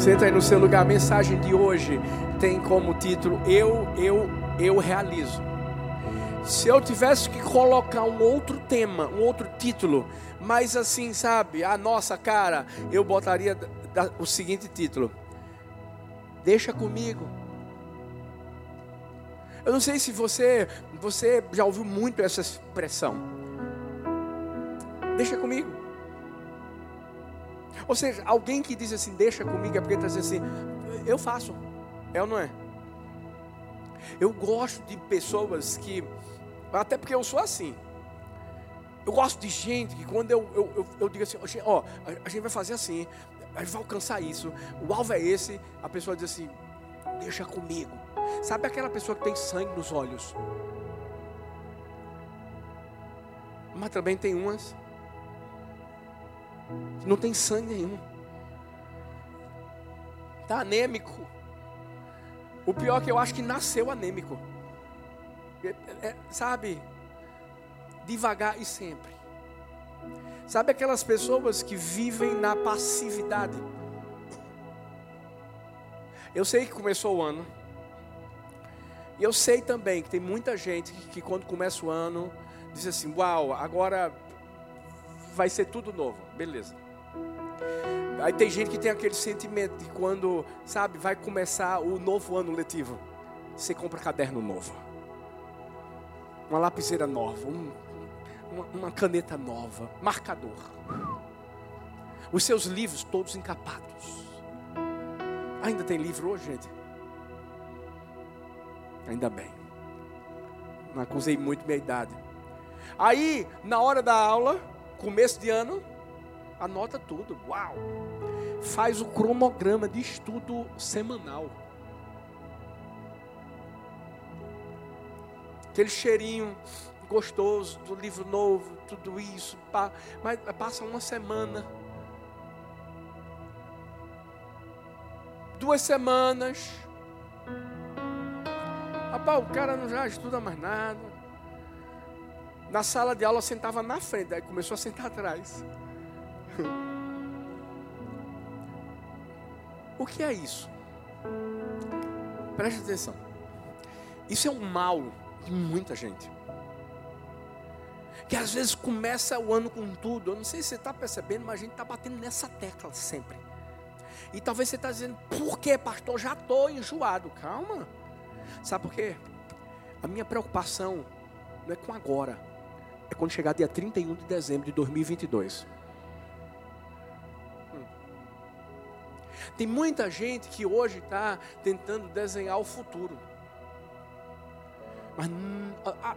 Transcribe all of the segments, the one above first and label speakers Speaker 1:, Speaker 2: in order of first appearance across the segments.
Speaker 1: Senta aí no seu lugar. A mensagem de hoje tem como título Eu, eu, eu realizo. Se eu tivesse que colocar um outro tema, um outro título, mas assim, sabe, a nossa cara, eu botaria o seguinte título: Deixa comigo. Eu não sei se você, você já ouviu muito essa expressão. Deixa comigo. Ou seja, alguém que diz assim, deixa comigo, é porque está dizendo assim, eu faço. É ou não é? Eu gosto de pessoas que, até porque eu sou assim. Eu gosto de gente que quando eu, eu, eu, eu digo assim, ó, a gente vai fazer assim, a gente vai alcançar isso, o alvo é esse, a pessoa diz assim, deixa comigo. Sabe aquela pessoa que tem sangue nos olhos? Mas também tem umas não tem sangue nenhum. Está anêmico. O pior é que eu acho que nasceu anêmico. É, é, sabe? Devagar e sempre. Sabe aquelas pessoas que vivem na passividade? Eu sei que começou o ano. E eu sei também que tem muita gente que, que quando começa o ano diz assim: Uau, agora vai ser tudo novo. Beleza. Aí tem gente que tem aquele sentimento de quando, sabe, vai começar o novo ano letivo. Você compra caderno novo. Uma lapiseira nova, um, uma, uma caneta nova, marcador. Os seus livros todos encapados. Ainda tem livro hoje, gente? Ainda bem. Não acusei muito minha idade. Aí, na hora da aula, começo de ano, anota tudo. Uau! Faz o cronograma de estudo semanal. Aquele cheirinho gostoso do livro novo, tudo isso. Mas passa uma semana. Duas semanas. Rapaz, o cara não já estuda mais nada. Na sala de aula sentava na frente, aí começou a sentar atrás. O que é isso? Preste atenção. Isso é um mal de muita gente. Que às vezes começa o ano com tudo. Eu não sei se você está percebendo, mas a gente está batendo nessa tecla sempre. E talvez você está dizendo, por que, pastor? Já estou enjoado. Calma. Sabe por quê? A minha preocupação não é com agora é quando chegar dia 31 de dezembro de 2022. Tem muita gente que hoje está tentando desenhar o futuro. Mas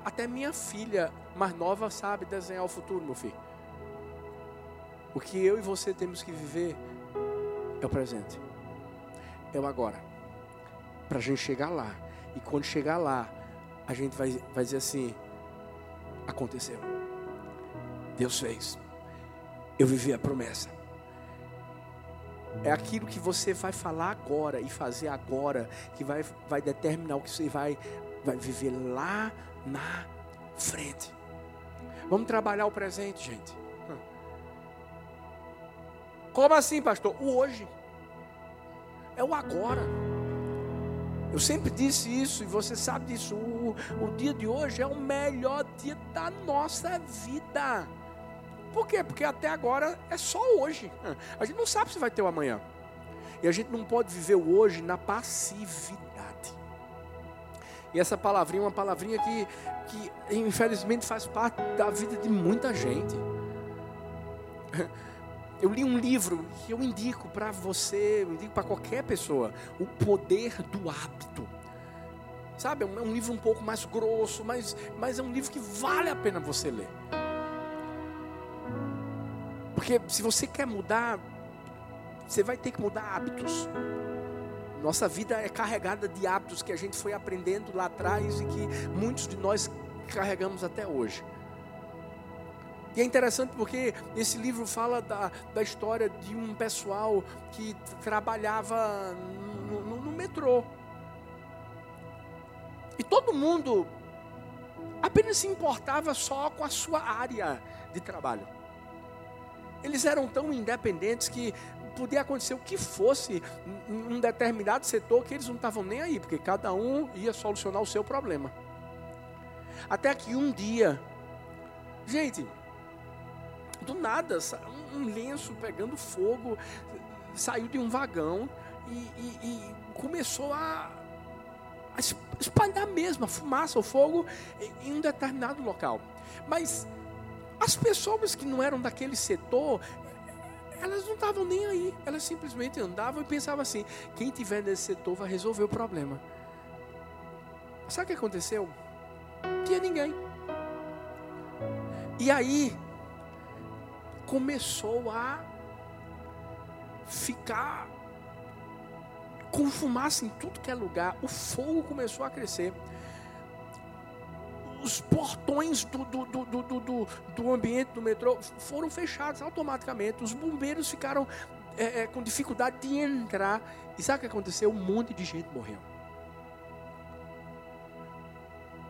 Speaker 1: até minha filha mais nova sabe desenhar o futuro, meu filho. O que eu e você temos que viver é o presente. É o agora. Para a gente chegar lá. E quando chegar lá, a gente vai, vai dizer assim: aconteceu. Deus fez. Eu vivi a promessa. É aquilo que você vai falar agora e fazer agora que vai, vai determinar o que você vai, vai viver lá na frente. Vamos trabalhar o presente, gente. Como assim, pastor? O hoje. É o agora. Eu sempre disse isso e você sabe disso. O, o dia de hoje é o melhor dia da nossa vida. Por quê? Porque até agora é só hoje. A gente não sabe se vai ter o amanhã. E a gente não pode viver o hoje na passividade. E essa palavrinha é uma palavrinha que, que infelizmente faz parte da vida de muita gente. Eu li um livro que eu indico para você, eu indico para qualquer pessoa, O Poder do Hábito. Sabe, é um, é um livro um pouco mais grosso, mas, mas é um livro que vale a pena você ler. Porque se você quer mudar, você vai ter que mudar hábitos. Nossa vida é carregada de hábitos que a gente foi aprendendo lá atrás e que muitos de nós carregamos até hoje. E é interessante porque esse livro fala da, da história de um pessoal que trabalhava no, no, no metrô. E todo mundo apenas se importava só com a sua área de trabalho. Eles eram tão independentes que podia acontecer o que fosse em um determinado setor que eles não estavam nem aí, porque cada um ia solucionar o seu problema. Até que um dia, gente, do nada, um lenço pegando fogo, saiu de um vagão e, e, e começou a, a espalhar mesmo a fumaça, o fogo em um determinado local. Mas as pessoas que não eram daquele setor, elas não estavam nem aí. Elas simplesmente andavam e pensavam assim: quem tiver nesse setor vai resolver o problema. Sabe o que aconteceu? Não tinha ninguém. E aí começou a ficar com fumaça em tudo que é lugar. O fogo começou a crescer os portões do, do, do, do, do, ambiente do metrô foram fechados automaticamente. Os bombeiros ficaram é, é, com dificuldade de entrar. E sabe o que aconteceu? Um monte de gente morreu.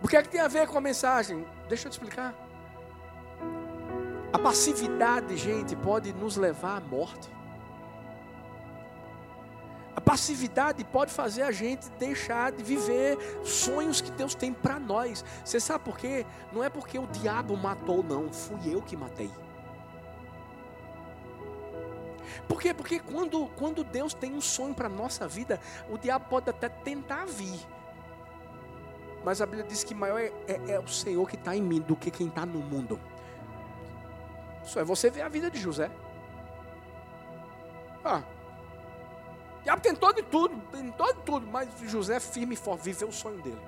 Speaker 1: O que é que tem a ver com a mensagem? Deixa eu te explicar. A passividade, gente, pode nos levar à morte. Passividade pode fazer a gente deixar de viver sonhos que Deus tem para nós. Você sabe por quê? Não é porque o diabo matou, não. Fui eu que matei. Por quê? Porque quando, quando Deus tem um sonho para nossa vida, o diabo pode até tentar vir. Mas a Bíblia diz que maior é, é, é o Senhor que está em mim do que quem está no mundo. Isso é você ver a vida de José. Ah, diabo tentou de tudo, tentou de tudo, mas José firme e forte, viveu o sonho dele.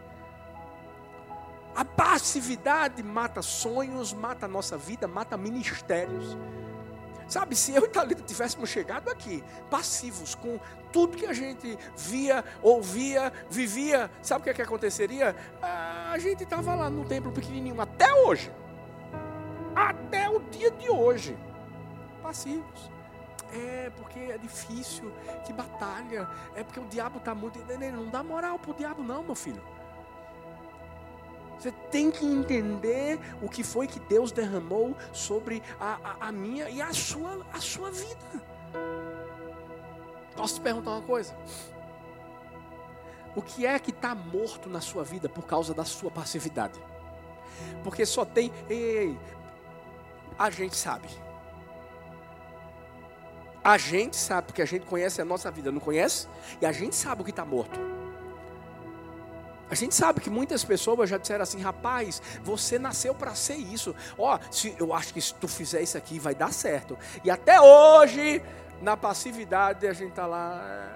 Speaker 1: A passividade mata sonhos, mata a nossa vida, mata ministérios. Sabe, se eu e Thalita tivéssemos chegado aqui, passivos, com tudo que a gente via, ouvia, vivia, sabe o que, é que aconteceria? Ah, a gente estava lá no templo pequenininho até hoje. Até o dia de hoje. Passivos. É, porque é difícil, que batalha. É porque o diabo está muito. Não dá moral para o diabo, não, meu filho. Você tem que entender o que foi que Deus derramou sobre a, a, a minha e a sua, a sua vida. Posso te perguntar uma coisa? O que é que está morto na sua vida por causa da sua passividade? Porque só tem. Ei, ei, a gente sabe. A gente sabe, porque a gente conhece a nossa vida, não conhece? E a gente sabe o que está morto. A gente sabe que muitas pessoas já disseram assim, rapaz, você nasceu para ser isso. Ó, oh, eu acho que se tu fizer isso aqui vai dar certo. E até hoje, na passividade, a gente está lá é,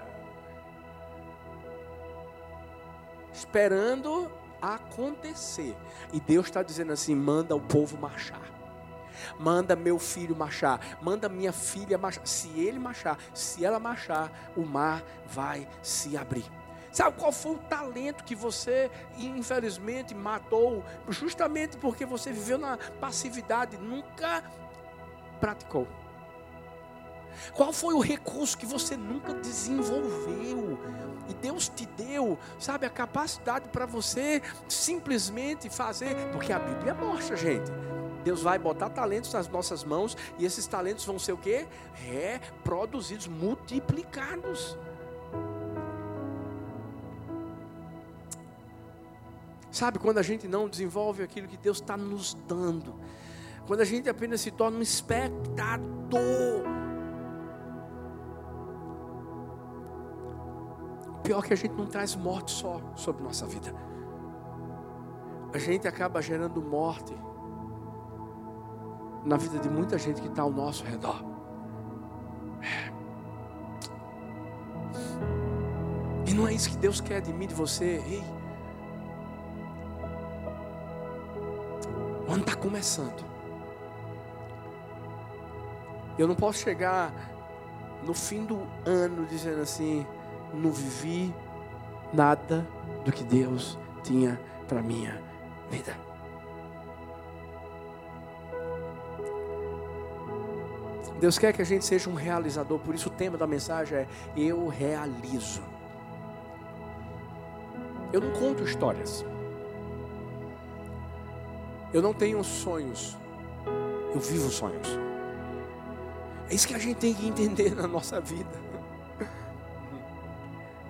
Speaker 1: esperando acontecer. E Deus está dizendo assim: manda o povo marchar. Manda meu filho marchar, manda minha filha marchar. Se ele marchar, se ela marchar, o mar vai se abrir. Sabe qual foi o talento que você, infelizmente, matou? Justamente porque você viveu na passividade, nunca praticou. Qual foi o recurso que você nunca desenvolveu? E Deus te deu, sabe, a capacidade para você simplesmente fazer, porque a Bíblia mostra, gente. Deus vai botar talentos nas nossas mãos e esses talentos vão ser o quê? Reproduzidos, multiplicados. Sabe, quando a gente não desenvolve aquilo que Deus está nos dando, quando a gente apenas se torna um espectador, pior que a gente não traz morte só sobre nossa vida, a gente acaba gerando morte na vida de muita gente que está ao nosso redor. E não é isso que Deus quer de mim, de você. Ei, o ano está começando. Eu não posso chegar no fim do ano dizendo assim: não vivi nada do que Deus tinha para minha vida. Deus quer que a gente seja um realizador, por isso o tema da mensagem é Eu realizo. Eu não conto histórias. Eu não tenho sonhos. Eu vivo sonhos. É isso que a gente tem que entender na nossa vida.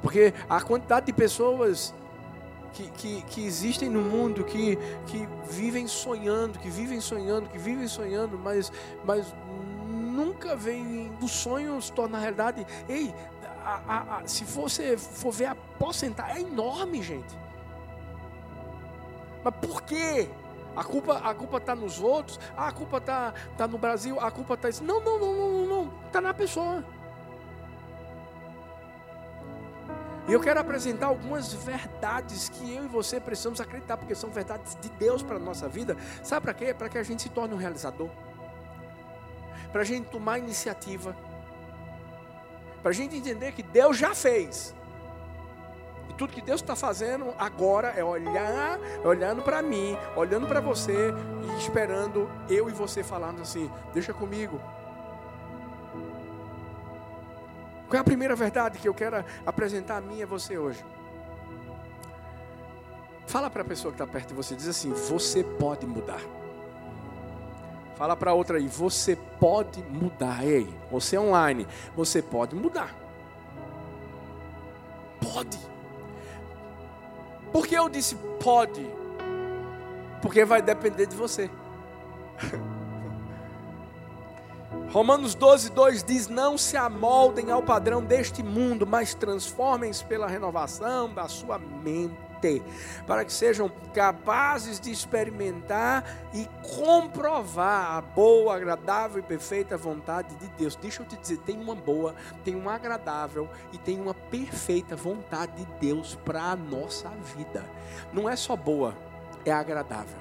Speaker 1: Porque a quantidade de pessoas que, que, que, existem no mundo, que, que vivem sonhando, que vivem sonhando, que vivem sonhando, mas, mas nunca vem o sonho se tornar realidade. Ei, a, a, a, se você for ver a porcentagem, é enorme, gente. Mas por quê? A culpa a culpa está nos outros, ah, a culpa está tá no Brasil, a culpa está. Não, não, não, não, não, está na pessoa. E eu quero apresentar algumas verdades que eu e você precisamos acreditar, porque são verdades de Deus para a nossa vida. Sabe para quê? Para que a gente se torne um realizador. Para a gente tomar iniciativa. Para a gente entender que Deus já fez. E tudo que Deus está fazendo agora é olhar, é olhando para mim, olhando para você e esperando eu e você falando assim: deixa comigo, Qual é a primeira verdade que eu quero apresentar a mim e a você hoje? Fala para a pessoa que está perto de você, diz assim: você pode mudar. Fala para outra aí, você pode mudar. Ei, você é online, você pode mudar. Pode. Por que eu disse pode? Porque vai depender de você. Romanos 12, 2 diz: Não se amoldem ao padrão deste mundo, mas transformem-se pela renovação da sua mente, para que sejam capazes de experimentar e comprovar a boa, agradável e perfeita vontade de Deus. Deixa eu te dizer: tem uma boa, tem uma agradável e tem uma perfeita vontade de Deus para a nossa vida. Não é só boa, é agradável.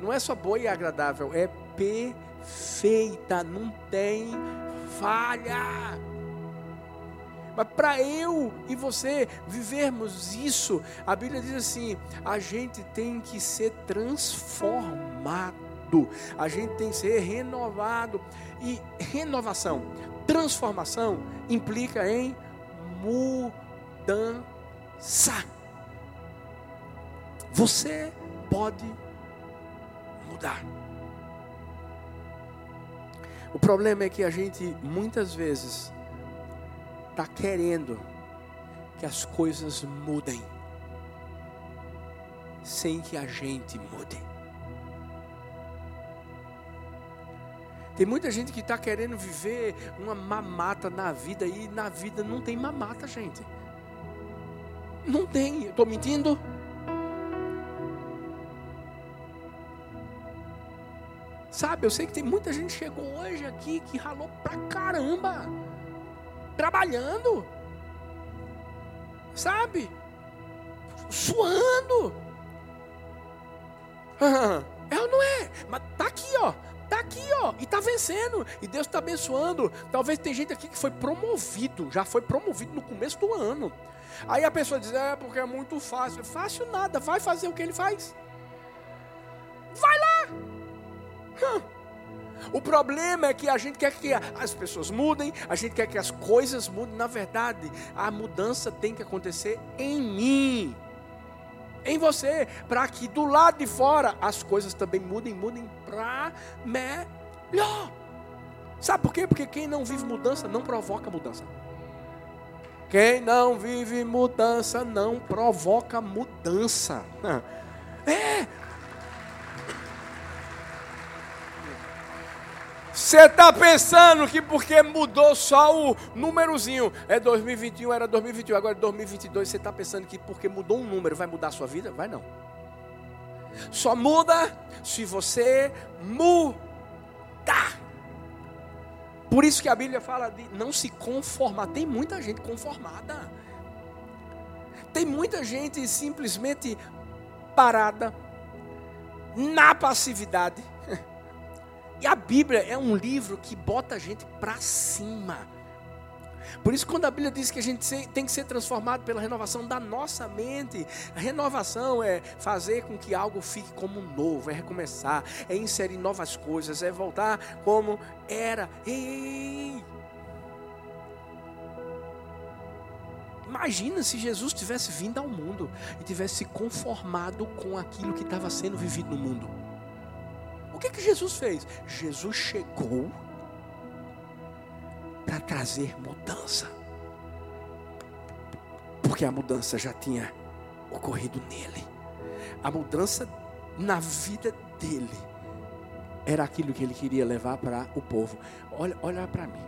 Speaker 1: Não é só boa e agradável, é perfeita, não tem falha. Mas para eu e você vivermos isso, a Bíblia diz assim: a gente tem que ser transformado, a gente tem que ser renovado. E renovação, transformação, implica em mudança. Você pode mudar. O problema é que a gente muitas vezes está querendo que as coisas mudem sem que a gente mude. Tem muita gente que está querendo viver uma mamata na vida e na vida não tem mamata, gente. Não tem. Estou mentindo? Sabe, eu sei que tem muita gente que chegou hoje aqui que ralou pra caramba. Trabalhando. Sabe? Suando. É ou não é? Mas tá aqui, ó. Tá aqui, ó. E tá vencendo. E Deus está abençoando. Talvez tem gente aqui que foi promovido. Já foi promovido no começo do ano. Aí a pessoa diz: É porque é muito fácil. Fácil nada. Vai fazer o que ele faz. Vai lá. O problema é que a gente quer que as pessoas mudem, a gente quer que as coisas mudem. Na verdade, a mudança tem que acontecer em mim, em você, para que do lado de fora as coisas também mudem, mudem para melhor. Sabe por quê? Porque quem não vive mudança não provoca mudança. Quem não vive mudança não provoca mudança. É, Você está pensando que porque mudou só o númerozinho, é 2021, era 2021, agora é 2022, você está pensando que porque mudou um número vai mudar a sua vida? Vai não. Só muda se você mudar. Por isso que a Bíblia fala de não se conformar. Tem muita gente conformada. Tem muita gente simplesmente parada na passividade e a Bíblia é um livro que bota a gente para cima. Por isso, quando a Bíblia diz que a gente tem que ser transformado pela renovação da nossa mente, a renovação é fazer com que algo fique como novo, é recomeçar, é inserir novas coisas, é voltar como era. Ei! Imagina se Jesus tivesse vindo ao mundo e tivesse se conformado com aquilo que estava sendo vivido no mundo. O que, que Jesus fez? Jesus chegou trazer mudança. Porque a mudança já tinha ocorrido nele. A mudança na vida dele era aquilo que ele queria levar para o povo. Olha, olha para mim.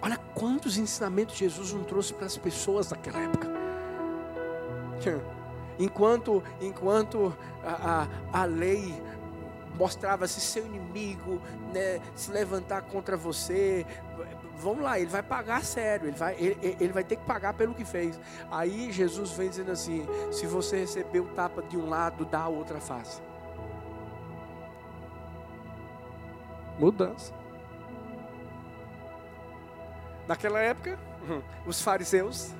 Speaker 1: Olha quantos ensinamentos Jesus não trouxe para as pessoas daquela época. Enquanto, enquanto a, a, a lei mostrava-se seu inimigo, né, se levantar contra você, vamos lá, ele vai pagar sério, ele vai, ele, ele vai ter que pagar pelo que fez. Aí Jesus vem dizendo assim: se você receber o tapa de um lado, dá a outra face. Mudança. Naquela época, os fariseus,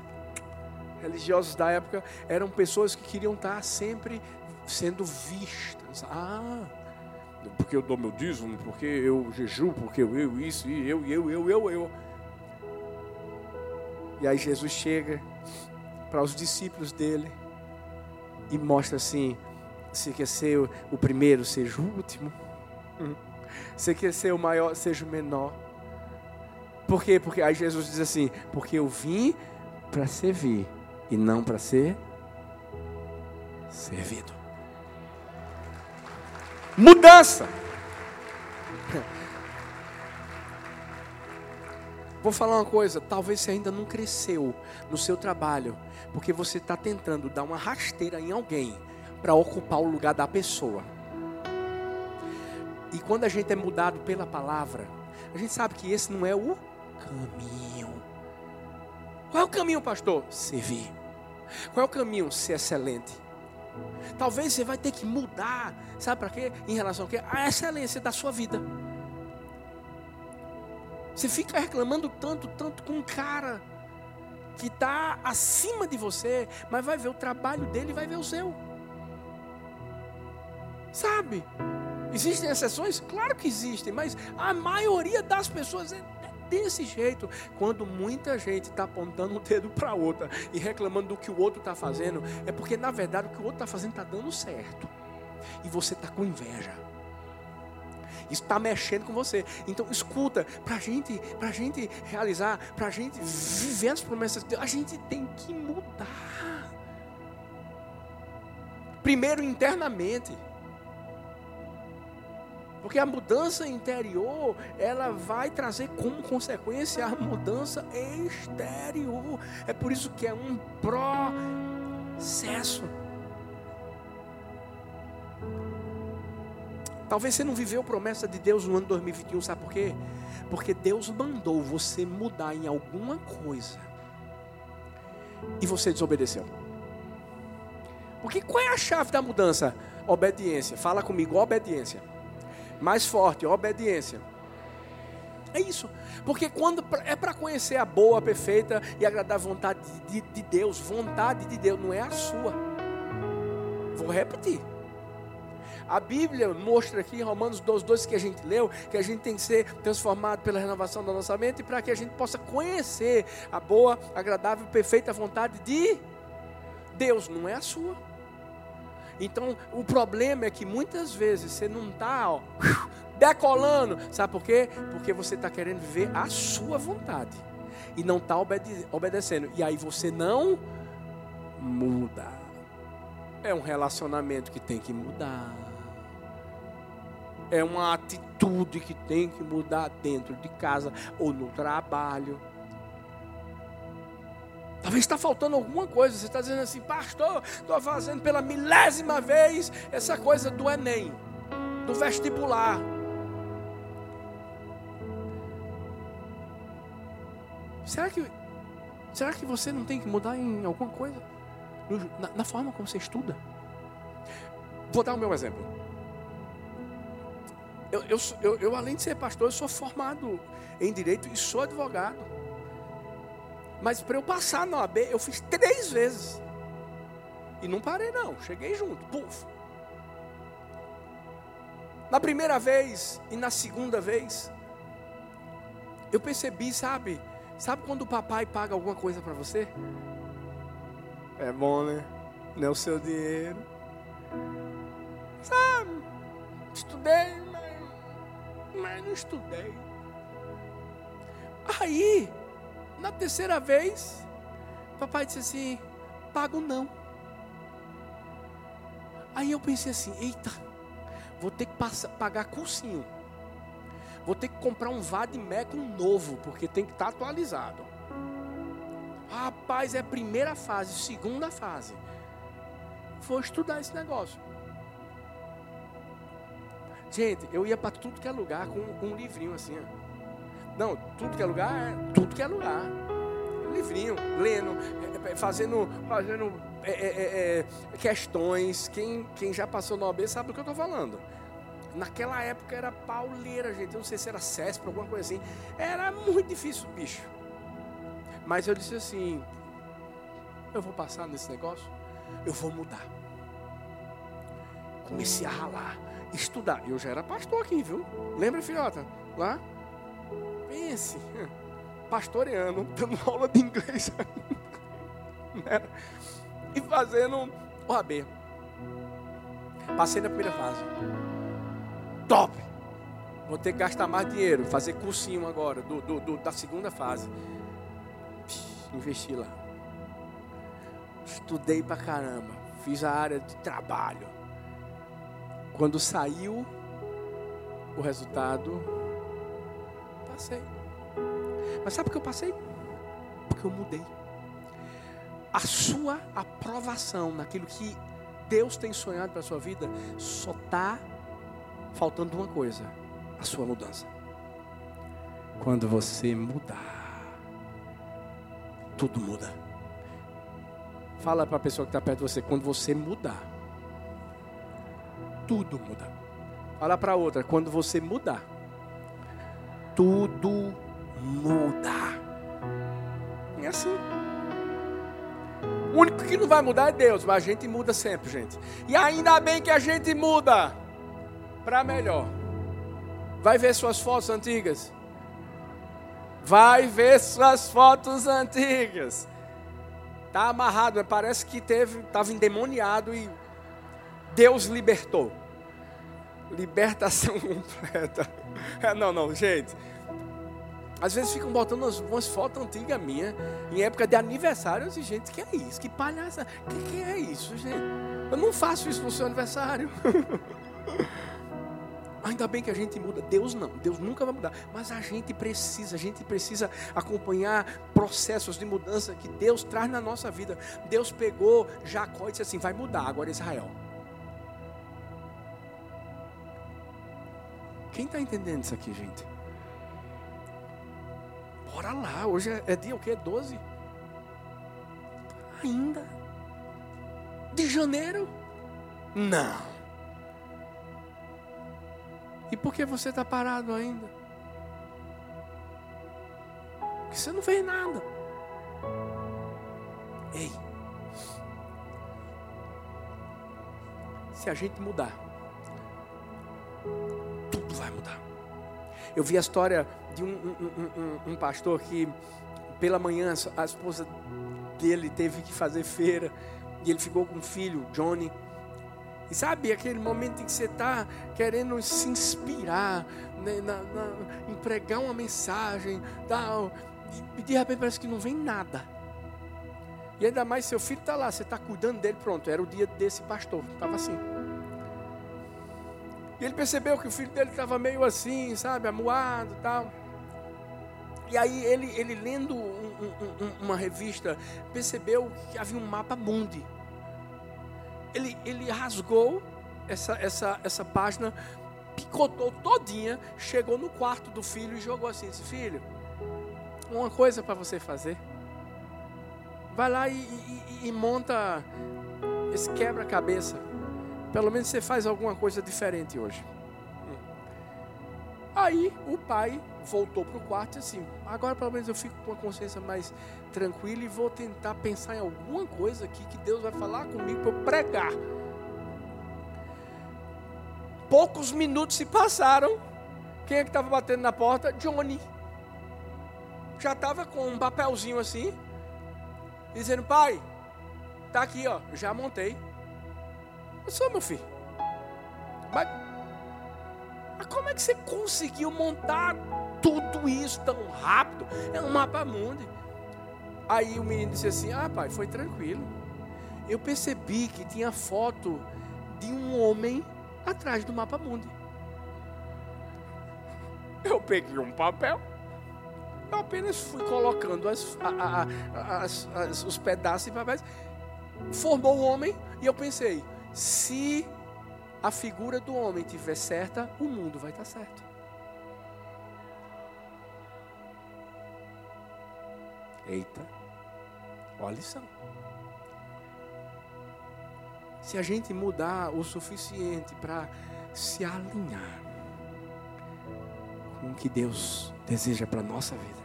Speaker 1: religiosos da época, eram pessoas que queriam estar sempre sendo vistas. Ah, porque eu dou meu dízimo, porque eu jejuo, porque eu, eu isso, e eu, eu, eu, eu, eu. E aí Jesus chega para os discípulos dele e mostra assim: você quer ser o primeiro, seja o último. Você quer ser o maior, seja o menor. Por quê? Porque aí Jesus diz assim: porque eu vim para servir e não para ser servido. Mudança. Vou falar uma coisa, talvez você ainda não cresceu no seu trabalho, porque você está tentando dar uma rasteira em alguém para ocupar o lugar da pessoa. E quando a gente é mudado pela palavra, a gente sabe que esse não é o caminho. Qual é o caminho, pastor? Servir. Qual é o caminho? Ser excelente. Talvez você vai ter que mudar, sabe para quê? Em relação a quê? A excelência da sua vida. Você fica reclamando tanto, tanto com um cara que está acima de você, mas vai ver o trabalho dele e vai ver o seu. Sabe? Existem exceções? Claro que existem, mas a maioria das pessoas é desse jeito. Quando muita gente está apontando um dedo para outra e reclamando do que o outro está fazendo, é porque na verdade o que o outro está fazendo está dando certo. E você está com inveja. Isso está mexendo com você. Então escuta, para gente, a gente realizar, para a gente viver as promessas de Deus, a gente tem que mudar. Primeiro internamente. Porque a mudança interior, ela vai trazer como consequência a mudança exterior. É por isso que é um processo. Talvez você não viveu a promessa de Deus no ano 2021, sabe por quê? Porque Deus mandou você mudar em alguma coisa. E você desobedeceu. Porque qual é a chave da mudança? Obediência. Fala comigo, obediência. Mais forte, obediência. É isso. Porque quando é para conhecer a boa, perfeita e agradável vontade de, de, Deus, vontade de Deus, não é a sua. Vou repetir. A Bíblia mostra aqui em Romanos 12, 12 que a gente leu, que a gente tem que ser transformado pela renovação da nossa mente para que a gente possa conhecer a boa, agradável, perfeita vontade de Deus, não é a sua. Então, o problema é que muitas vezes você não está decolando. Sabe por quê? Porque você está querendo viver a sua vontade e não está obede obedecendo. E aí você não muda. É um relacionamento que tem que mudar. É uma atitude que tem que mudar dentro de casa ou no trabalho. Talvez está faltando alguma coisa. Você está dizendo assim, pastor, estou fazendo pela milésima vez essa coisa do Enem, do vestibular. Será que, será que você não tem que mudar em alguma coisa? Na, na forma como você estuda? Vou dar o meu exemplo. Eu, eu, eu, eu, além de ser pastor, eu sou formado em direito e sou advogado. Mas para eu passar na OAB, eu fiz três vezes. E não parei, não. Cheguei junto. Puf. Na primeira vez e na segunda vez, eu percebi, sabe? Sabe quando o papai paga alguma coisa para você? É bom, né? Não é o seu dinheiro. Sabe? Estudei, mas, mas não estudei. Aí, na terceira vez, papai disse assim: pago não. Aí eu pensei assim: eita, vou ter que passar, pagar cursinho. Vou ter que comprar um Vadmecum novo, porque tem que estar tá atualizado. Rapaz, é primeira fase, segunda fase. Vou estudar esse negócio. Gente, eu ia para tudo que é lugar com um livrinho assim. Ó. Não, tudo que é lugar, é tudo que é lugar. Livrinho, lendo, é, é, fazendo, fazendo é, é, é, questões. Quem, quem já passou no OB sabe do que eu estou falando. Naquela época era pauleira, gente. Eu não sei se era CESP, alguma coisa assim. Era muito difícil, bicho. Mas eu disse assim: eu vou passar nesse negócio, eu vou mudar. Comecei a ralar, estudar. Eu já era pastor aqui, viu? Lembra, filhota? Lá? Pense, pastoreando, dando aula de inglês. E fazendo o AB. Passei na primeira fase. Top! Vou ter que gastar mais dinheiro, fazer cursinho agora, do, do, do da segunda fase. investi lá. Estudei pra caramba. Fiz a área de trabalho. Quando saiu o resultado, passei. Mas sabe por que eu passei? Porque eu mudei. A sua aprovação naquilo que Deus tem sonhado para a sua vida só está faltando uma coisa: a sua mudança. Quando você mudar, tudo muda. Fala para a pessoa que está perto de você: quando você mudar, tudo muda. Fala para outra: quando você mudar, tudo muda. É assim. O único que não vai mudar é Deus, mas a gente muda sempre, gente. E ainda bem que a gente muda para melhor. Vai ver suas fotos antigas. Vai ver suas fotos antigas. Tá amarrado, parece que teve, estava endemoniado e Deus libertou. Libertação completa. Não, não, gente. Às vezes ficam botando umas, umas fotos antigas minhas, em época de aniversário. Eu disse, gente, que é isso? Que palhaça? Que, que é isso, gente? Eu não faço isso no seu aniversário. Ainda bem que a gente muda. Deus não, Deus nunca vai mudar. Mas a gente precisa, a gente precisa acompanhar processos de mudança que Deus traz na nossa vida. Deus pegou Jacó e disse assim: vai mudar agora Israel. Quem está entendendo isso aqui, gente? Bora lá, hoje é, é dia o quê? 12? Ainda? De janeiro? Não. E por que você está parado ainda? Porque você não fez nada. Ei. Se a gente mudar. Eu vi a história de um, um, um, um pastor que, pela manhã, a esposa dele teve que fazer feira e ele ficou com um filho, Johnny. E sabe aquele momento em que você está querendo se inspirar, né, na, na, em pregar uma mensagem, tal, e de repente parece que não vem nada. E ainda mais seu filho está lá, você está cuidando dele, pronto, era o dia desse pastor, estava assim. E ele percebeu que o filho dele estava meio assim, sabe, amuado e tal. E aí ele, ele lendo um, um, uma revista, percebeu que havia um mapa mundi ele, ele rasgou essa, essa, essa página, picotou todinha, chegou no quarto do filho e jogou assim: disse, Filho, uma coisa para você fazer. Vai lá e, e, e monta esse quebra-cabeça. Pelo menos você faz alguma coisa diferente hoje. Aí o pai voltou para o quarto e assim, agora pelo menos eu fico com a consciência mais tranquila e vou tentar pensar em alguma coisa aqui que Deus vai falar comigo para eu pregar. Poucos minutos se passaram. Quem é que estava batendo na porta? Johnny. Já estava com um papelzinho assim, dizendo, pai, tá aqui, ó, já montei. Eu sou meu filho. Mas mas como é que você conseguiu montar tudo isso tão rápido. É um mapa mundi. Aí o menino disse assim: Ah, pai, foi tranquilo. Eu percebi que tinha foto de um homem atrás do mapa mundi. Eu peguei um papel. Eu apenas fui colocando as, a, a, as, as, os pedaços de papéis. Formou o um homem e eu pensei: se a figura do homem estiver certa, o mundo vai estar certo. Eita, olha a lição. Se a gente mudar o suficiente para se alinhar com o que Deus deseja para a nossa vida,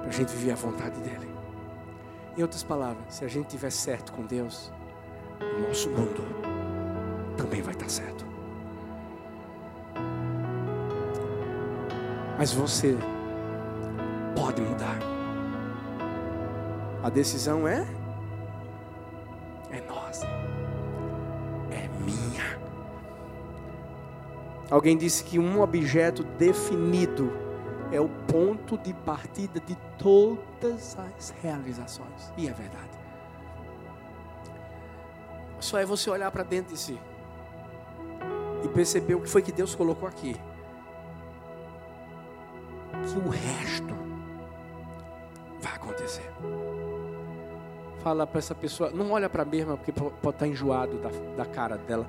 Speaker 1: para a gente viver a vontade dEle. Em outras palavras, se a gente estiver certo com Deus, o nosso mundo também vai estar certo. Mas você pode mudar. A decisão é é nossa. É minha. Alguém disse que um objeto definido é o ponto de partida de todas as realizações. E é verdade. Só é você olhar para dentro de si e perceber o que foi que Deus colocou aqui. Que o resto vai acontecer. Fala para essa pessoa, não olha para a mesma porque pode estar tá enjoado da, da cara dela,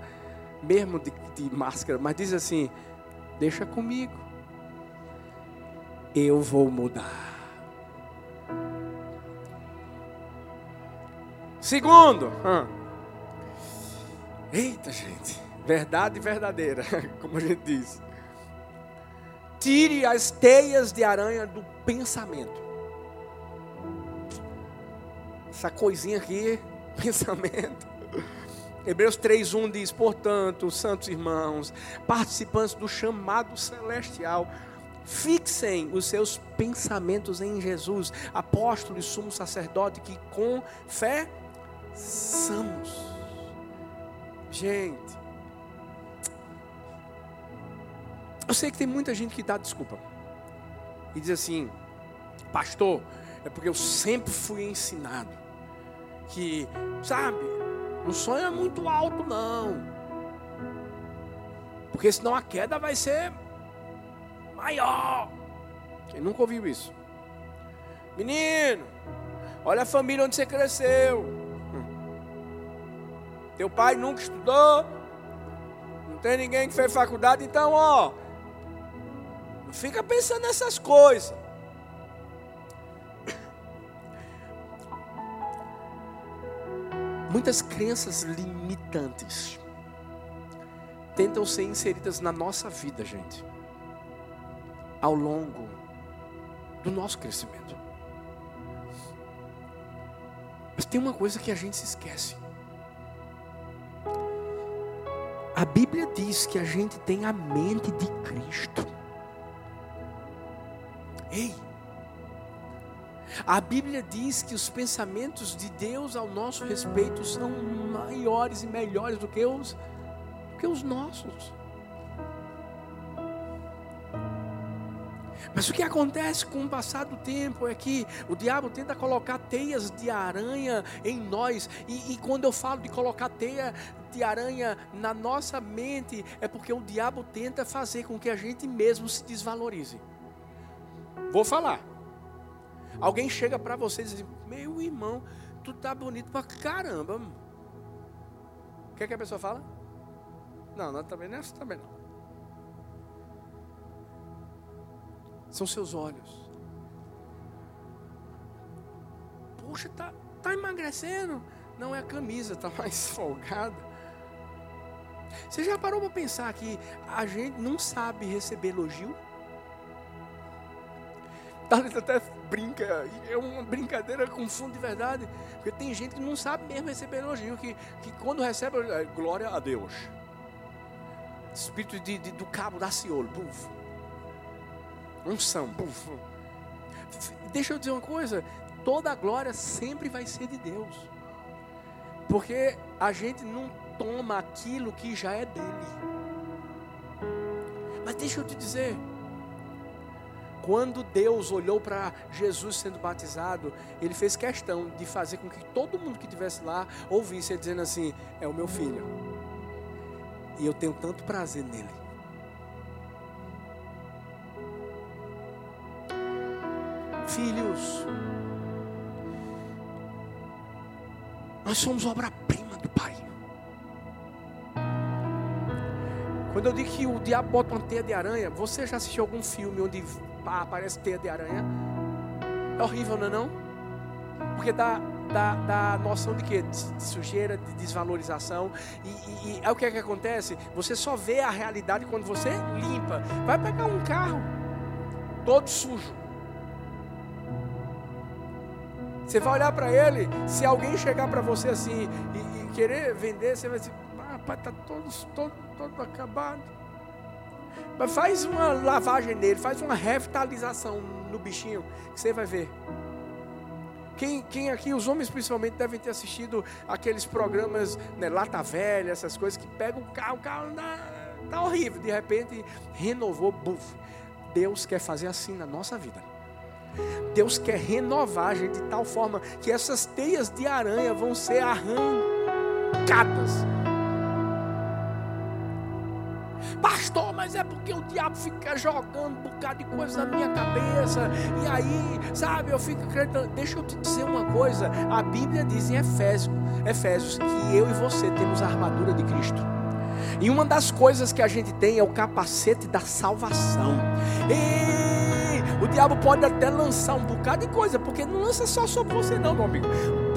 Speaker 1: mesmo de, de máscara, mas diz assim: deixa comigo, eu vou mudar. Segundo, hum. Eita gente, verdade verdadeira, como a gente diz. Tire as teias de aranha do pensamento essa coisinha aqui, pensamento. Hebreus 3:1 diz: "Portanto, santos irmãos, participantes do chamado celestial, fixem os seus pensamentos em Jesus, apóstolo e sumo sacerdote que com fé somos." Gente, eu sei que tem muita gente que dá desculpa e diz assim: "Pastor, é porque eu sempre fui ensinado que, sabe, o sonho é muito alto, não. Porque senão a queda vai ser maior. Quem nunca ouviu isso? Menino, olha a família onde você cresceu. Teu pai nunca estudou. Não tem ninguém que fez faculdade, então, ó. Não fica pensando nessas coisas. Muitas crenças limitantes tentam ser inseridas na nossa vida, gente, ao longo do nosso crescimento. Mas tem uma coisa que a gente se esquece. A Bíblia diz que a gente tem a mente de Cristo. Ei, a Bíblia diz que os pensamentos de Deus ao nosso respeito são maiores e melhores do que os, do que os nossos. Mas o que acontece com o passar do tempo é que o diabo tenta colocar teias de aranha em nós. E, e, quando eu falo de colocar teia de aranha na nossa mente, é porque o diabo tenta fazer com que a gente mesmo se desvalorize. Vou falar. Alguém chega para você e diz: Meu irmão, tu tá bonito pra caramba. O que, é que a pessoa fala? Não, não também não é assim também não. São seus olhos. Puxa, tá, tá emagrecendo. Não é a camisa, tá mais folgada. Você já parou para pensar que a gente não sabe receber elogio? Talita até brinca, é uma brincadeira com fundo de verdade, porque tem gente que não sabe mesmo receber elogio, que, que quando recebe, é, glória a Deus. Espírito de, de do cabo da Ciolo, buf. Unção, buf. Deixa eu dizer uma coisa, toda a glória sempre vai ser de Deus. Porque a gente não toma aquilo que já é dele. Mas deixa eu te dizer, Quando Deus olhou para Jesus sendo batizado, ele fez questão de fazer com que todo mundo que estivesse lá ouvisse ele dizendo assim: É o meu filho. E eu tenho tanto prazer nele. Filhos, nós somos obra-prima do Pai. Quando eu digo que o diabo bota uma teia de aranha, você já assistiu algum filme onde pá, aparece teia de aranha? É horrível, não é não? Porque dá, dá, dá noção de quê? De, de sujeira, de desvalorização. E, e, e é o que é que acontece? Você só vê a realidade quando você limpa. Vai pegar um carro todo sujo. Você vai olhar para ele, se alguém chegar para você assim e, e, querer vender, você vai dizer, ah, rapaz, está todo, todo, todo acabado. Mas faz uma lavagem nele, faz uma revitalização no bichinho, que você vai ver. Quem, quem aqui, os homens principalmente, devem ter assistido aqueles programas, né, Lata Velha, essas coisas, que pegam o carro, o carro está horrível, de repente renovou, buf. Deus quer fazer assim na nossa vida. Deus quer renovar a gente de tal forma que essas teias de aranha vão ser arrancadas. Pastor, mas é porque o diabo fica jogando um bocado de coisa na minha cabeça. E aí, sabe, eu fico acreditando. Deixa eu te dizer uma coisa. A Bíblia diz em Efésios, Efésios que eu e você temos a armadura de Cristo. E uma das coisas que a gente tem é o capacete da salvação. E o diabo pode até lançar um bocado de coisa, porque não lança só sobre você, não, meu amigo.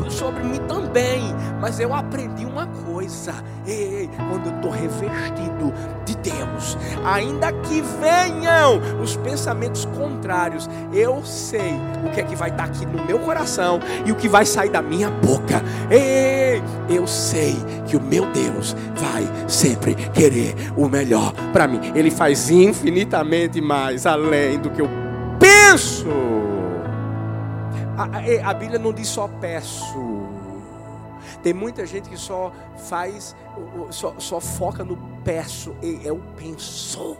Speaker 1: Sobre mim também. Mas eu aprendi uma coisa. Ei, quando eu estou revestido de Deus, ainda que venham os pensamentos contrários, eu sei o que é que vai estar aqui no meu coração e o que vai sair da minha boca. Ei, eu sei que o meu Deus vai sempre querer o melhor para mim. Ele faz infinitamente mais além do que eu penso. A, a, Bíblia não diz só peço. Tem muita gente que só faz, só, só foca no peço. É o penso.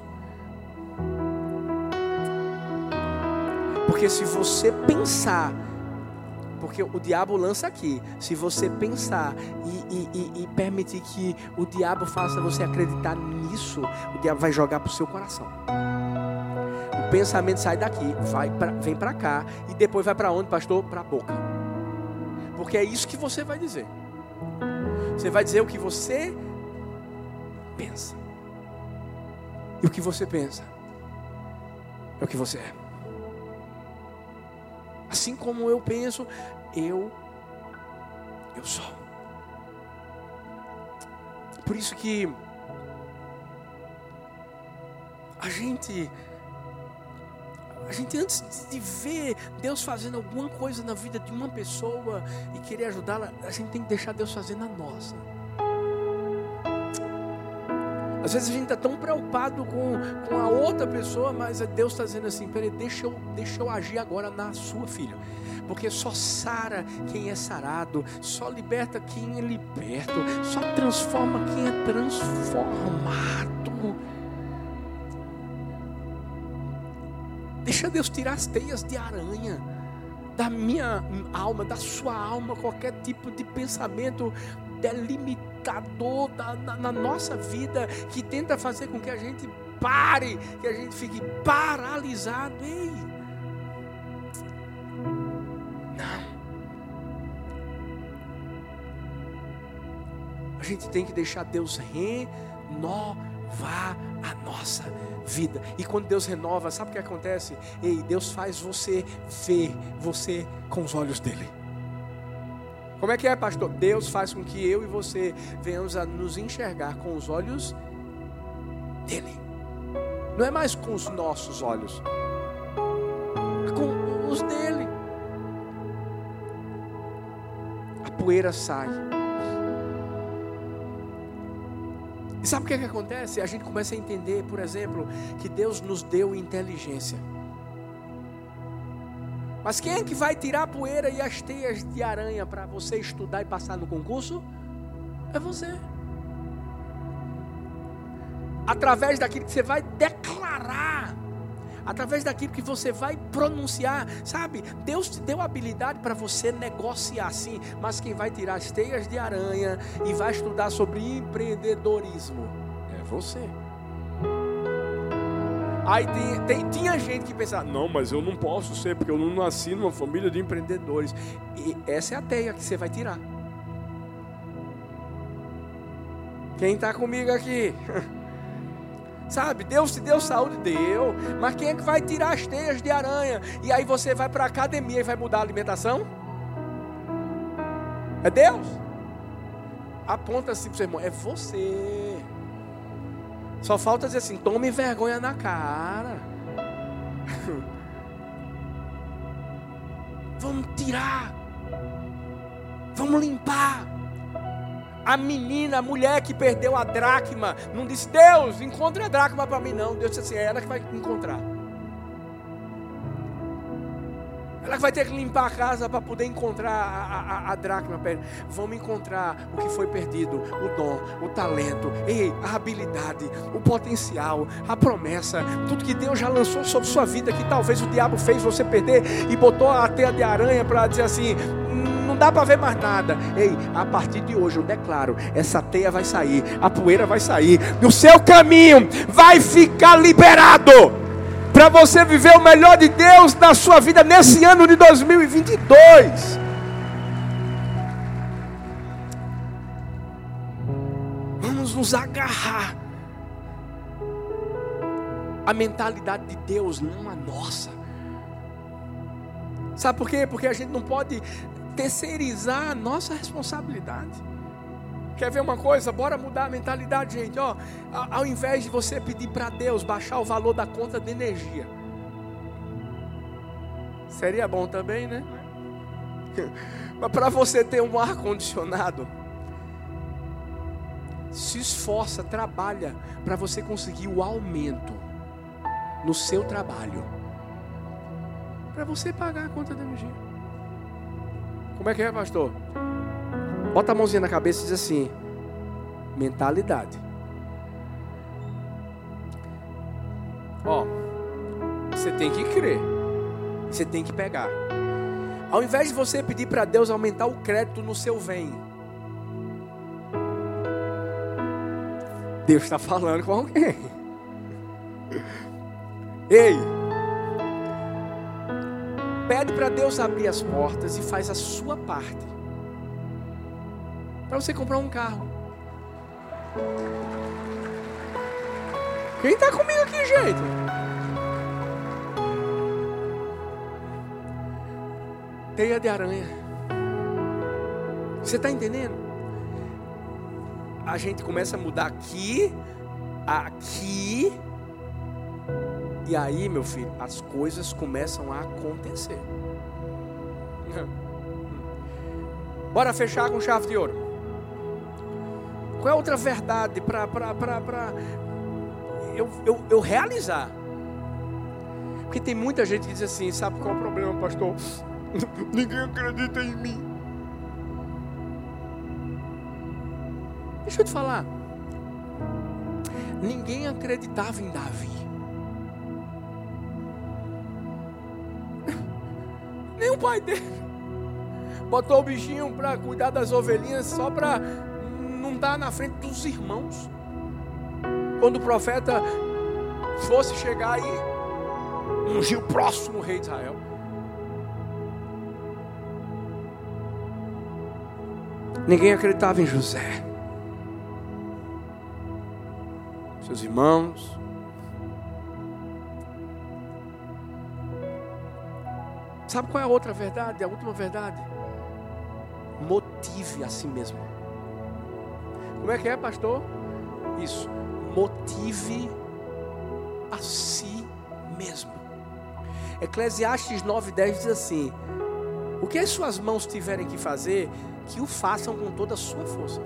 Speaker 1: Porque se você pensar, porque o diabo lança aqui, se você pensar e, e, e permitir que o diabo faça você acreditar nisso, o diabo vai jogar para o seu coração pensamento sai daqui, vai pra, vem para cá e depois vai para onde, pastor? Para a boca. Porque é isso que você vai dizer. Você vai dizer o que você pensa. E o que você pensa é o que você é. Assim como eu penso, eu eu sou. Por isso que a gente a gente, antes de ver Deus fazendo alguma coisa na vida de uma pessoa e querer ajudá-la, a gente tem que deixar Deus fazer na nossa. Às vezes a gente está tão preocupado com, com a outra pessoa, mas Deus está dizendo assim: peraí, deixa eu, deixa eu agir agora na sua filha. Porque só sara quem é sarado, só liberta quem é liberto, só transforma quem é transformado. Deixa Deus tirar as teias de aranha da minha alma, da sua alma, qualquer tipo de pensamento delimitador da, na, na nossa vida que tenta fazer com que a gente pare, que a gente fique paralisado. Ei! Não. A gente tem que deixar Deus renovar a nossa vida vida. E quando Deus renova, sabe o que acontece? Ei, Deus faz você ver você com os olhos dele. Como é que é, pastor? Deus faz com que eu e você venhamos a nos enxergar com os olhos dele. Não é mais com os nossos olhos, é com os dele. A poeira sai. E sabe o que, é que acontece? A gente começa a entender, por exemplo, que Deus nos deu inteligência. Mas quem é que vai tirar a poeira e as teias de aranha para você estudar e passar no concurso? É você. Através daquilo que você vai declarar, através daquilo que você vai pronunciar, sabe? Deus te deu habilidade para você negociar sim, mas quem vai tirar as teias de aranha e vai estudar sobre empreendedorismo é você. Aí tem, tem, tinha gente que pensava, não, mas eu não posso ser, porque eu não nasci numa família de empreendedores. E essa é a teia que você vai tirar. Quem está comigo aqui? Sabe, Deus te deu saúde, deu. Mas quem é que vai tirar as teias de aranha? E aí você vai para a academia e vai mudar a alimentação? É Deus? Aponta assim para o seu irmão, é você. Só falta dizer assim: tome vergonha na cara. Vamos tirar. Vamos limpar. A menina, a mulher que perdeu a dracma, não disse: Deus, encontre a dracma para mim, não. Deus disse assim: é ela que vai encontrar. Ela vai ter que limpar a casa para poder encontrar a, a, a dracma. Vamos encontrar o que foi perdido: o dom, o talento, ei, a habilidade, o potencial, a promessa, tudo que Deus já lançou sobre sua vida, que talvez o diabo fez você perder e botou a teia de aranha para dizer assim: não dá para ver mais nada. Ei, a partir de hoje eu declaro: essa teia vai sair, a poeira vai sair, o seu caminho vai ficar liberado para você viver o melhor de Deus na sua vida nesse ano de 2022. Vamos nos agarrar a mentalidade de Deus, não a nossa. Sabe por quê? Porque a gente não pode terceirizar a nossa responsabilidade. Quer ver uma coisa? Bora mudar a mentalidade, gente. Ó, ao invés de você pedir para Deus baixar o valor da conta de energia, seria bom também, né? Mas para você ter um ar condicionado, se esforça, trabalha para você conseguir o aumento no seu trabalho, para você pagar a conta de energia. Como é que é, pastor? Bota a mãozinha na cabeça e diz assim: mentalidade. Ó, você tem que crer. Você tem que pegar. Ao invés de você pedir para Deus aumentar o crédito no seu vem, Deus está falando com alguém. Ei, pede para Deus abrir as portas e faz a sua parte para você comprar um carro. Quem está comigo aqui, gente? Teia de aranha. Você está entendendo? A gente começa a mudar aqui, aqui, e aí, meu filho, as coisas começam a acontecer. Bora fechar com chave de ouro. Qual é outra verdade para eu, eu, eu realizar? Porque tem muita gente que diz assim: sabe qual é o problema, pastor? Ninguém acredita em mim. Deixa eu te falar. Ninguém acreditava em Davi. Nem o pai dele. Botou o bichinho para cuidar das ovelhinhas só para não está na frente dos irmãos. Quando o profeta fosse chegar e ungir o próximo rei de Israel. Ninguém acreditava em José. Seus irmãos. Sabe qual é a outra verdade? A última verdade? Motive a si mesmo. Como é que é, pastor? Isso. Motive a si mesmo. Eclesiastes 9:10 diz assim: O que as suas mãos tiverem que fazer, que o façam com toda a sua força.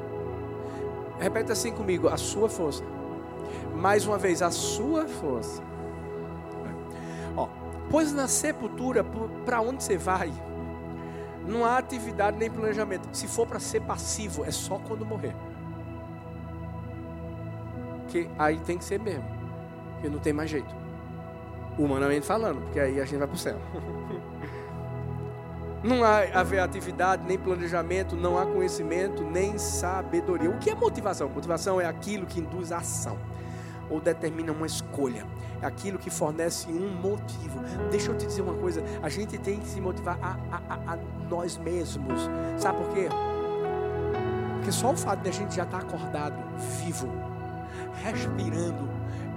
Speaker 1: Repete assim comigo: a sua força. Mais uma vez, a sua força. Pois na sepultura, para onde você vai? Não há atividade nem planejamento. Se for para ser passivo, é só quando morrer que aí tem que ser mesmo, porque não tem mais jeito. Humanamente falando, porque aí a gente vai para o céu. Não há haver atividade, nem planejamento, não há conhecimento, nem sabedoria. O que é motivação? Motivação é aquilo que induz a ação ou determina uma escolha. É aquilo que fornece um motivo. Deixa eu te dizer uma coisa: a gente tem que se motivar a, a, a nós mesmos. Sabe por quê? Porque só o fato de a gente já estar acordado, vivo, respirando,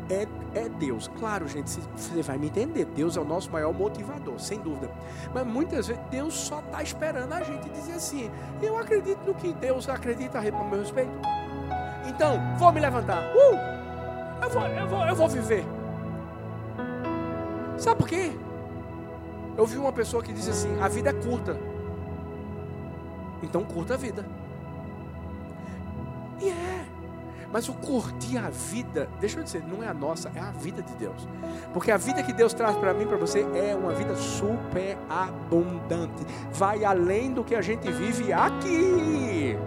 Speaker 1: é, é Deus. Claro, gente, você vai me entender. Deus é o nosso maior motivador, sem dúvida. Mas muitas vezes Deus só está esperando a gente dizer assim: Eu acredito no que Deus acredita a meu respeito. Então, vou me levantar. Uh! Vou, eu vou, eu vou viver. Sabe por quê? Eu vi uma pessoa que disse assim: A vida é curta. Então curta a vida. E é. Mas o curtir a vida, deixa eu dizer, não é a nossa, é a vida de Deus. Porque a vida que Deus traz para mim, para você, é uma vida super abundante. Vai além do que a gente vive aqui.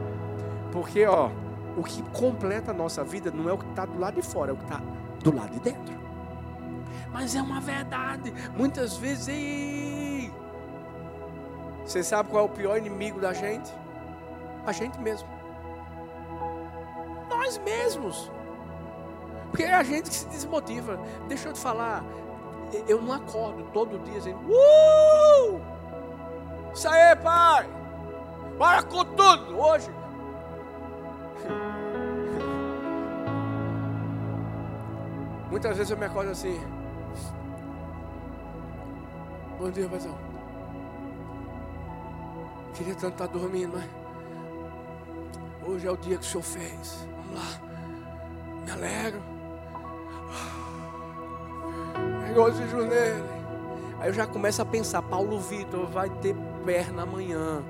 Speaker 1: Porque, ó, o que completa a nossa vida não é o que está do lado de fora, é o que está do lado de dentro. Mas é uma verdade. Muitas vezes, ei, você sabe qual é o pior inimigo da gente? A gente mesmo nós mesmos. Porque é a gente que se desmotiva. Deixa eu te falar, eu não acordo todo dia dizendo, uh! Isso aí, pai! Bora com tudo hoje! Muitas vezes eu me acordo assim. Bom dia, paizão. Queria tanto estar dormindo, mas hoje é o dia que o Senhor fez lá. Me alegro. Regozijo nele. Aí eu já começo a pensar, Paulo Vitor vai ter perna amanhã.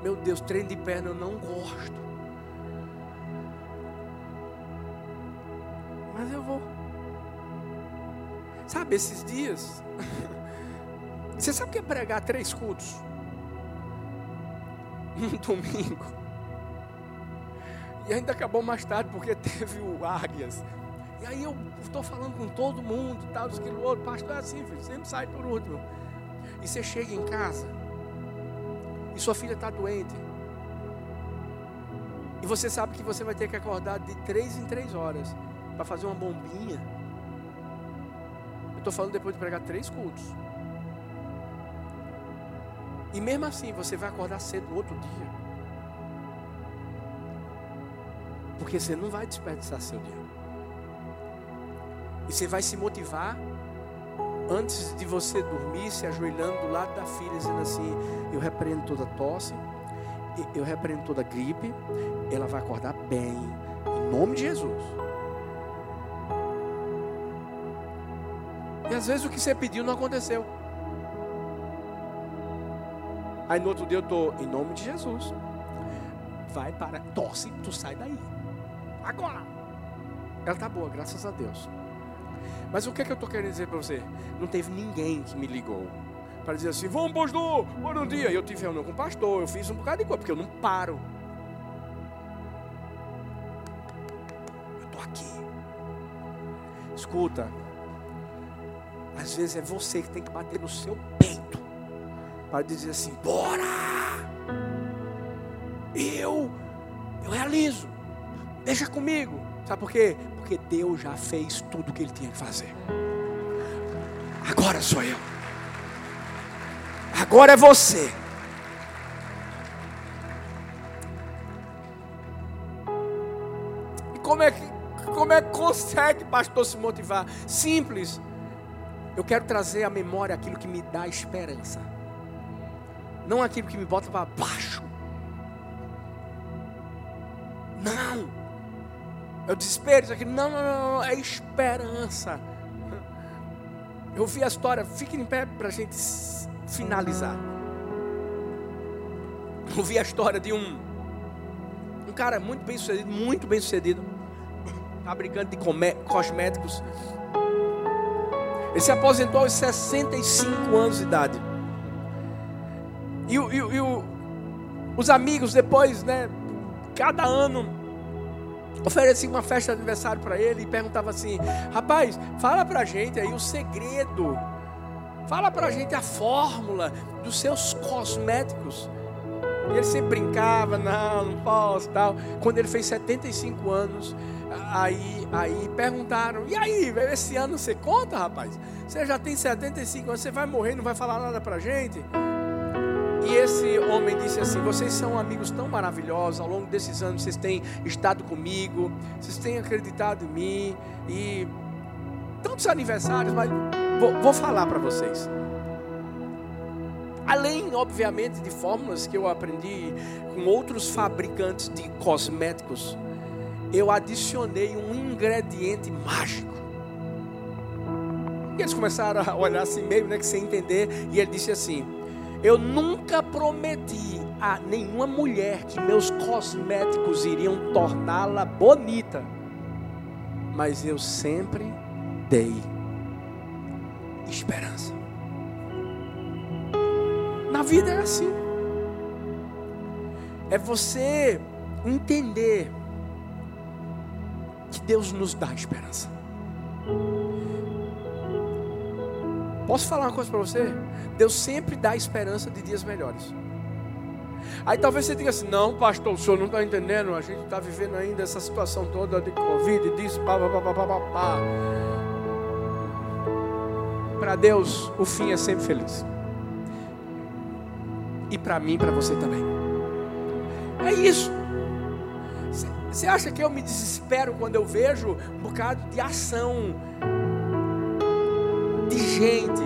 Speaker 1: Meu Deus, treino de perna eu não gosto. Esses dias. Você sabe o que é pregar três cultos? Um domingo. E ainda acabou mais tarde porque teve o Águias. E aí eu estou falando com todo mundo, tal, aquilo outro. Pastor é assim, filho, sempre sai por último. E você chega em casa e sua filha está doente. E você sabe que você vai ter que acordar de três em três horas para fazer uma bombinha. Estou falando depois de pregar três cultos. E mesmo assim você vai acordar cedo no outro dia. Porque você não vai desperdiçar seu dia. E você vai se motivar antes de você dormir, se ajoelhando do lado da filha, dizendo assim: Eu repreendo toda tosse, eu repreendo toda gripe, ela vai acordar bem, em nome de Jesus. E às vezes o que você pediu não aconteceu. Aí no outro dia eu estou, em nome de Jesus. Vai para, tosse, tu sai daí agora. Ela está boa, graças a Deus. Mas o que, é que eu estou querendo dizer para você? Não teve ninguém que me ligou para dizer assim: vamos, pastor, bora um dia. E eu tive reunião com o pastor, eu fiz um bocado de coisa, porque eu não paro. Eu estou aqui. Escuta, às vezes é você que tem que bater no seu peito para dizer assim: bora! Eu, eu realizo. Deixa comigo. Sabe por quê? Porque Deus já fez tudo o que ele tinha que fazer. Agora sou eu. Agora é você. E como é que como é que consegue, pastor, se motivar? Simples. Eu quero trazer à memória aquilo que me dá esperança. Não aquilo que me bota para baixo. Não. É o desespero, isso aqui. Não, não, não, é esperança. Eu vi a história, fique em pé para a gente finalizar. Eu vi a história de um, um cara muito bem sucedido, muito bem sucedido, fabricante de cosméticos. Ele se aposentou aos 65 anos de idade. E, e, e o, os amigos depois, né? Cada ano oferecia uma festa de aniversário para ele e perguntava assim: Rapaz, fala para gente aí o segredo, fala para gente a fórmula dos seus cosméticos. E ele sempre brincava: Não, não posso, tal. Quando ele fez 75 anos, aí, aí perguntaram: E aí, esse ano você conta, rapaz? Você já tem 75 anos, você vai morrer não vai falar nada para a gente? E esse homem disse assim: Vocês são amigos tão maravilhosos, ao longo desses anos vocês têm estado comigo, vocês têm acreditado em mim, e tantos aniversários, mas vou, vou falar para vocês. Além, obviamente, de fórmulas que eu aprendi com outros fabricantes de cosméticos, eu adicionei um ingrediente mágico. E eles começaram a olhar assim, meio né, que sem entender, e ele disse assim: eu nunca prometi a nenhuma mulher que meus cosméticos iriam torná-la bonita, mas eu sempre dei esperança. Na vida é assim. É você entender Deus nos dá esperança. Posso falar uma coisa para você? Deus sempre dá esperança de dias melhores. Aí talvez você diga assim: não, pastor, o senhor não está entendendo. A gente está vivendo ainda essa situação toda de Covid, disso, pá, pá, pá, pá, pá, pá. Para Deus, o fim é sempre feliz. E para mim, para você também. É isso. Você acha que eu me desespero quando eu vejo um bocado de ação de gente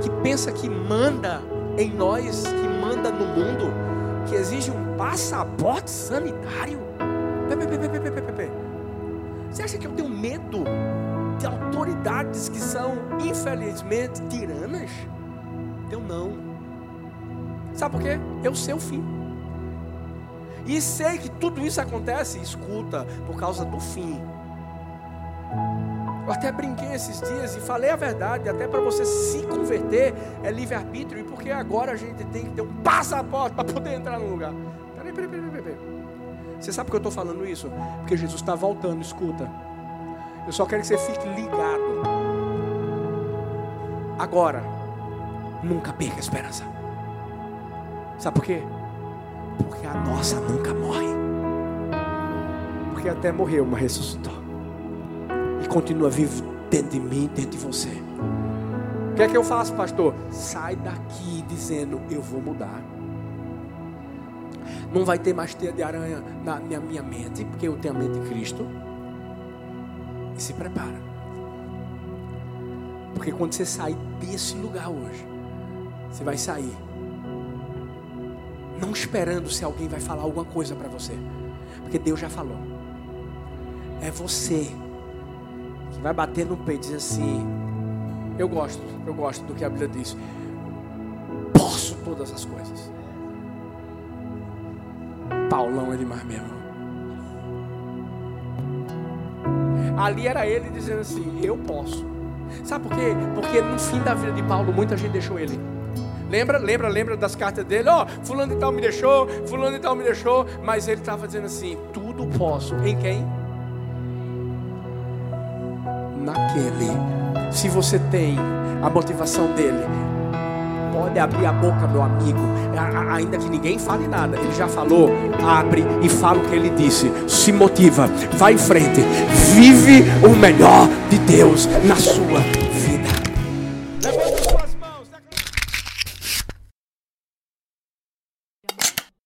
Speaker 1: que pensa que manda em nós, que manda no mundo, que exige um passaporte sanitário. Você acha que eu tenho medo de autoridades que são, infelizmente, tiranas? Eu não. Sabe por quê? Eu sei o fim. E sei que tudo isso acontece, escuta, por causa do fim. Eu até brinquei esses dias e falei a verdade, até para você se converter é livre-arbítrio, e porque agora a gente tem que ter um passaporte para poder entrar no lugar. Peraí, peraí, peraí, peraí. Você sabe por que eu estou falando isso? Porque Jesus está voltando, escuta. Eu só quero que você fique ligado. Agora, nunca perca a esperança. Sabe por quê? Porque a nossa nunca morre. Porque até morreu, mas ressuscitou e continua vivo dentro de mim, dentro de você. O que é que eu faço, pastor? Sai daqui dizendo: Eu vou mudar. Não vai ter mais teia de aranha na minha, minha mente, porque eu tenho a mente de Cristo. E se prepara. Porque quando você sair desse lugar hoje, você vai sair. Não esperando se alguém vai falar alguma coisa para você. Porque Deus já falou. É você vai bater no peito e dizer assim: Eu gosto, eu gosto do que a Bíblia diz. Posso todas as coisas. Paulão é demais mesmo. Ali era ele dizendo assim: Eu posso. Sabe por quê? Porque no fim da vida de Paulo, muita gente deixou ele. Lembra, lembra, lembra das cartas dele? Ó, oh, fulano e tal me deixou, fulano e tal me deixou, mas ele estava dizendo assim: tudo posso. Em quem? naquele. Se você tem a motivação dele, pode abrir a boca, meu amigo, ainda que ninguém fale nada. Ele já falou, abre e fala o que ele disse. Se motiva, vai em frente, vive o melhor de Deus na sua vida